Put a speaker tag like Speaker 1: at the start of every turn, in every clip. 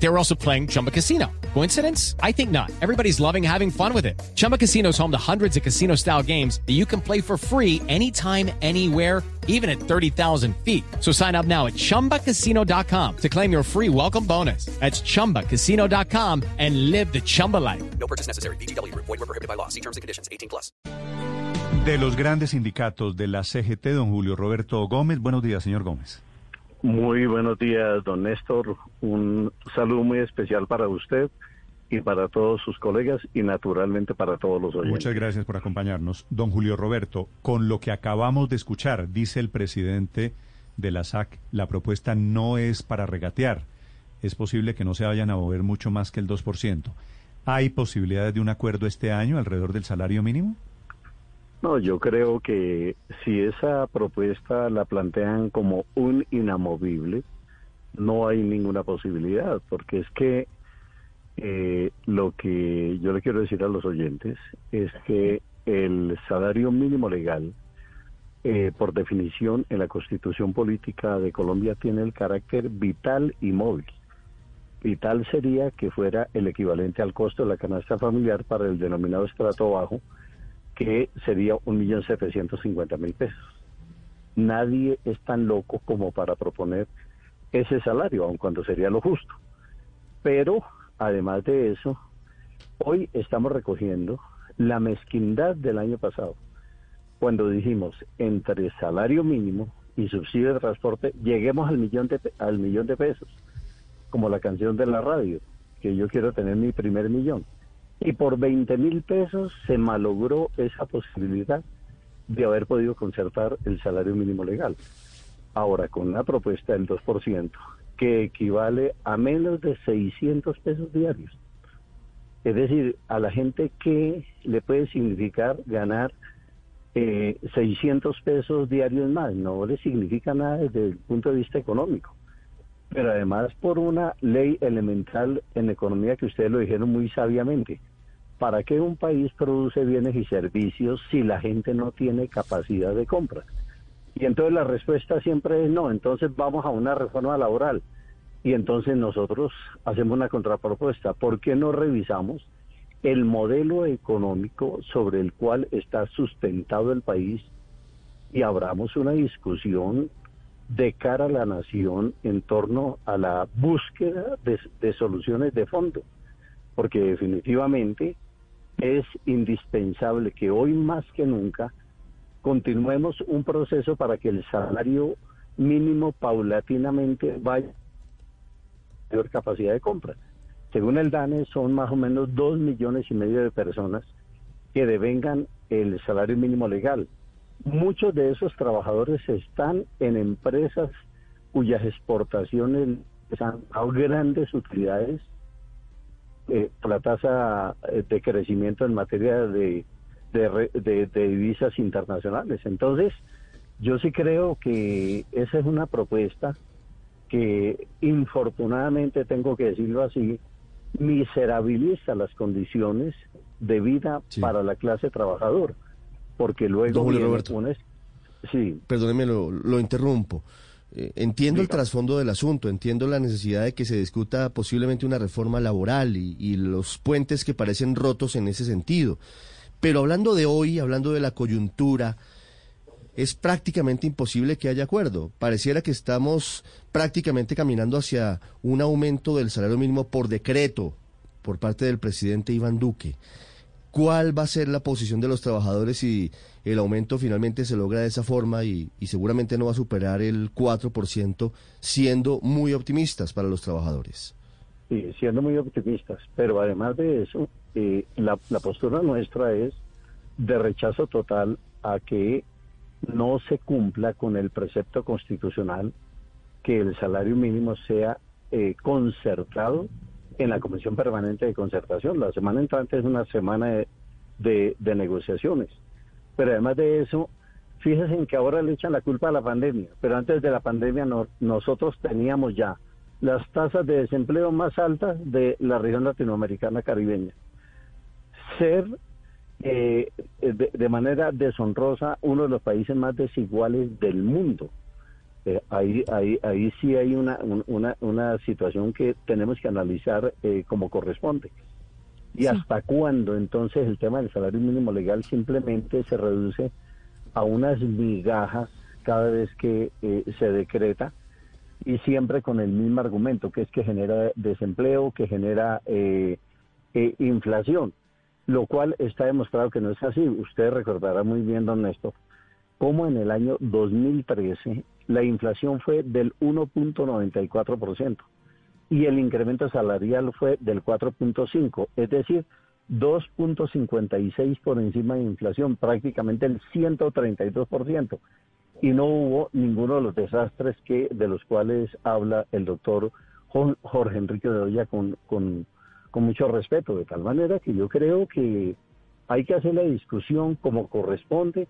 Speaker 1: They were also playing Chumba Casino. Coincidence? I think not. Everybody's loving having fun with it. Chumba Casino is home to hundreds of casino style games that you can play for free anytime, anywhere, even at 30,000 feet. So sign up now at chumbacasino.com to claim your free welcome bonus. That's chumbacasino.com and live the Chumba life.
Speaker 2: No purchase necessary. BGW. Void were prohibited by law. See terms and conditions. 18 plus.
Speaker 3: De los grandes sindicatos de la CGT, don Julio Roberto Gómez. Buenos días, señor Gómez.
Speaker 4: Muy buenos días, don Néstor. Un saludo muy especial para usted y para todos sus colegas y naturalmente para todos los oyentes.
Speaker 3: Muchas gracias por acompañarnos. Don Julio Roberto, con lo que acabamos de escuchar, dice el presidente de la SAC, la propuesta no es para regatear. Es posible que no se vayan a mover mucho más que el 2%. ¿Hay posibilidades de un acuerdo este año alrededor del salario mínimo?
Speaker 4: No, yo creo que si esa propuesta la plantean como un inamovible, no hay ninguna posibilidad, porque es que eh, lo que yo le quiero decir a los oyentes es que el salario mínimo legal, eh, por definición en la constitución política de Colombia, tiene el carácter vital y móvil. Vital sería que fuera el equivalente al costo de la canasta familiar para el denominado estrato bajo, que sería un millón setecientos cincuenta mil pesos. Nadie es tan loco como para proponer ese salario, aun cuando sería lo justo. Pero, además de eso, hoy estamos recogiendo la mezquindad del año pasado, cuando dijimos entre salario mínimo y subsidio de transporte, lleguemos al millón de, al millón de pesos, como la canción de la radio, que yo quiero tener mi primer millón y por 20 mil pesos se malogró esa posibilidad de haber podido concertar el salario mínimo legal. Ahora, con una propuesta del 2%, que equivale a menos de 600 pesos diarios. Es decir, a la gente que le puede significar ganar eh, 600 pesos diarios más, no le significa nada desde el punto de vista económico pero además por una ley elemental en economía que ustedes lo dijeron muy sabiamente. ¿Para qué un país produce bienes y servicios si la gente no tiene capacidad de compra? Y entonces la respuesta siempre es no, entonces vamos a una reforma laboral. Y entonces nosotros hacemos una contrapropuesta. ¿Por qué no revisamos el modelo económico sobre el cual está sustentado el país y abramos una discusión de cara a la nación en torno a la búsqueda de, soluciones de fondo, porque definitivamente es indispensable que hoy más que nunca continuemos un proceso para que el salario mínimo paulatinamente vaya a mayor capacidad de compra. Según el DANE son más o menos dos millones y medio de personas que devengan el salario mínimo legal muchos de esos trabajadores están en empresas cuyas exportaciones han dado grandes utilidades eh, la tasa eh, de crecimiento en materia de, de, divisas internacionales. Entonces, yo sí creo que esa es una propuesta que infortunadamente, tengo que decirlo así, miserabiliza las condiciones de vida para la clase trabajadora porque luego
Speaker 5: Don Roberto,
Speaker 4: sí.
Speaker 5: Perdóneme, lo, interrumpo. Eh, entiendo el trasfondo del asunto, entiendo la necesidad de que se discuta posiblemente una reforma laboral y, los puentes que parecen rotos en ese sentido. Pero hablando de hoy, hablando de la coyuntura, es prácticamente imposible que haya acuerdo. Pareciera que estamos prácticamente caminando hacia un aumento del salario mínimo por decreto por parte del presidente Iván Duque cuál va a ser la posición de los trabajadores si el aumento finalmente se logra de esa forma y, seguramente no va a superar el 4%, siendo muy optimistas para los trabajadores.
Speaker 4: Sí, siendo muy optimistas, pero además de eso, eh, la, postura nuestra es de rechazo total a que no se cumpla con el precepto constitucional que el salario mínimo sea eh, concertado en la Comisión Permanente de Concertación. La semana entrante es una semana de, negociaciones. Pero además de eso, fíjense en que ahora le echan la culpa a la pandemia, pero antes de la pandemia nosotros teníamos ya las tasas de desempleo más altas de la región latinoamericana caribeña. Ser eh, de, de, manera deshonrosa uno de los países más desiguales del mundo. Eh, ahí, ahí, ahí sí hay una, una, una situación que tenemos que analizar eh, como corresponde. ¿Y hasta cuándo entonces el tema del salario mínimo legal simplemente se reduce a unas migajas cada vez que eh, se decreta y siempre con el mismo argumento, que es que genera desempleo, que genera eh, eh, inflación, lo cual está demostrado que no es así. Usted recordará muy bien, don Néstor, cómo en el año 2013 la inflación fue del 1.94% y el incremento salarial fue del 4.5, es decir, 2.56 por encima de inflación, prácticamente el 132%. Y no hubo ninguno de los desastres que de los cuales habla el doctor Jorge Enrique de Olla con, con, con mucho respeto, de tal manera que yo creo que hay que hacer la discusión como corresponde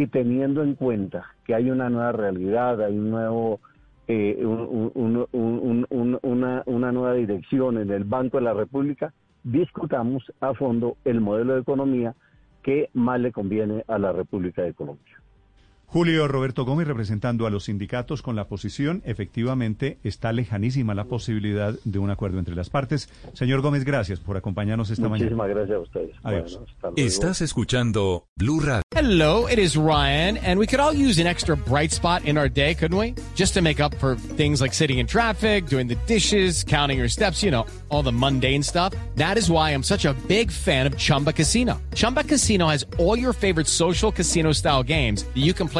Speaker 4: y teniendo en cuenta que hay una nueva realidad, hay un nuevo eh, una, una nueva dirección en el Banco de la República, discutamos a fondo el modelo de economía que más le conviene a la República de Colombia.
Speaker 3: Julio Roberto Gómez representando a los sindicatos con la posición, efectivamente está lejanísima la posibilidad de un acuerdo entre las partes. Señor Gómez, gracias por acompañarnos esta
Speaker 4: mañana.
Speaker 3: Muchísimas
Speaker 4: gracias a ustedes.
Speaker 3: Adiós.
Speaker 6: Bueno, Estás escuchando Blue Radio.
Speaker 1: Hello, it is Ryan, and we could all use an extra bright spot in our day, couldn't we? Just to make up for things like sitting in traffic, doing the dishes, counting your steps, you know, all the mundane stuff. That is why I'm such a big fan of Chumba Casino. Chumba Casino has all your favorite social casino style games that you can play